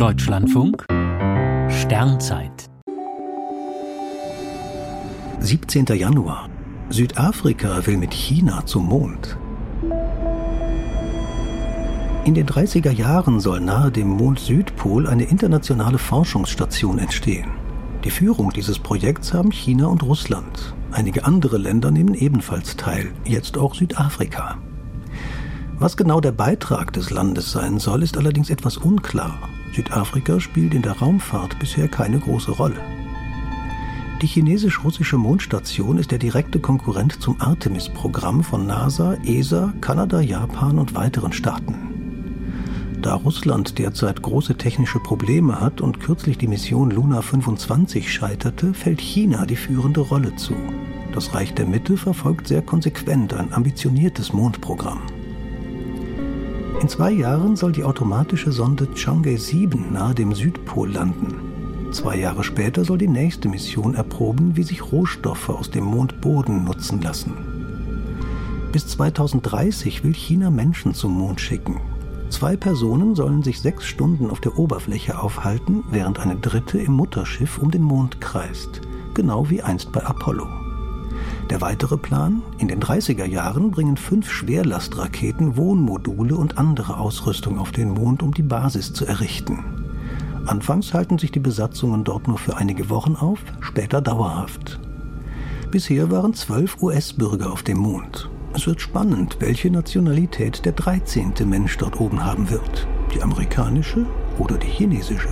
Deutschlandfunk Sternzeit 17. Januar. Südafrika will mit China zum Mond. In den 30er Jahren soll nahe dem Mond-Südpol eine internationale Forschungsstation entstehen. Die Führung dieses Projekts haben China und Russland. Einige andere Länder nehmen ebenfalls teil, jetzt auch Südafrika. Was genau der Beitrag des Landes sein soll, ist allerdings etwas unklar. Südafrika spielt in der Raumfahrt bisher keine große Rolle. Die chinesisch-russische Mondstation ist der direkte Konkurrent zum Artemis-Programm von NASA, ESA, Kanada, Japan und weiteren Staaten. Da Russland derzeit große technische Probleme hat und kürzlich die Mission Luna 25 scheiterte, fällt China die führende Rolle zu. Das Reich der Mitte verfolgt sehr konsequent ein ambitioniertes Mondprogramm. In zwei Jahren soll die automatische Sonde Chang'e 7 nahe dem Südpol landen. Zwei Jahre später soll die nächste Mission erproben, wie sich Rohstoffe aus dem Mondboden nutzen lassen. Bis 2030 will China Menschen zum Mond schicken. Zwei Personen sollen sich sechs Stunden auf der Oberfläche aufhalten, während eine dritte im Mutterschiff um den Mond kreist, genau wie einst bei Apollo. Der weitere Plan? In den 30er Jahren bringen fünf Schwerlastraketen Wohnmodule und andere Ausrüstung auf den Mond, um die Basis zu errichten. Anfangs halten sich die Besatzungen dort nur für einige Wochen auf, später dauerhaft. Bisher waren zwölf US-Bürger auf dem Mond. Es wird spannend, welche Nationalität der 13. Mensch dort oben haben wird. Die amerikanische oder die chinesische.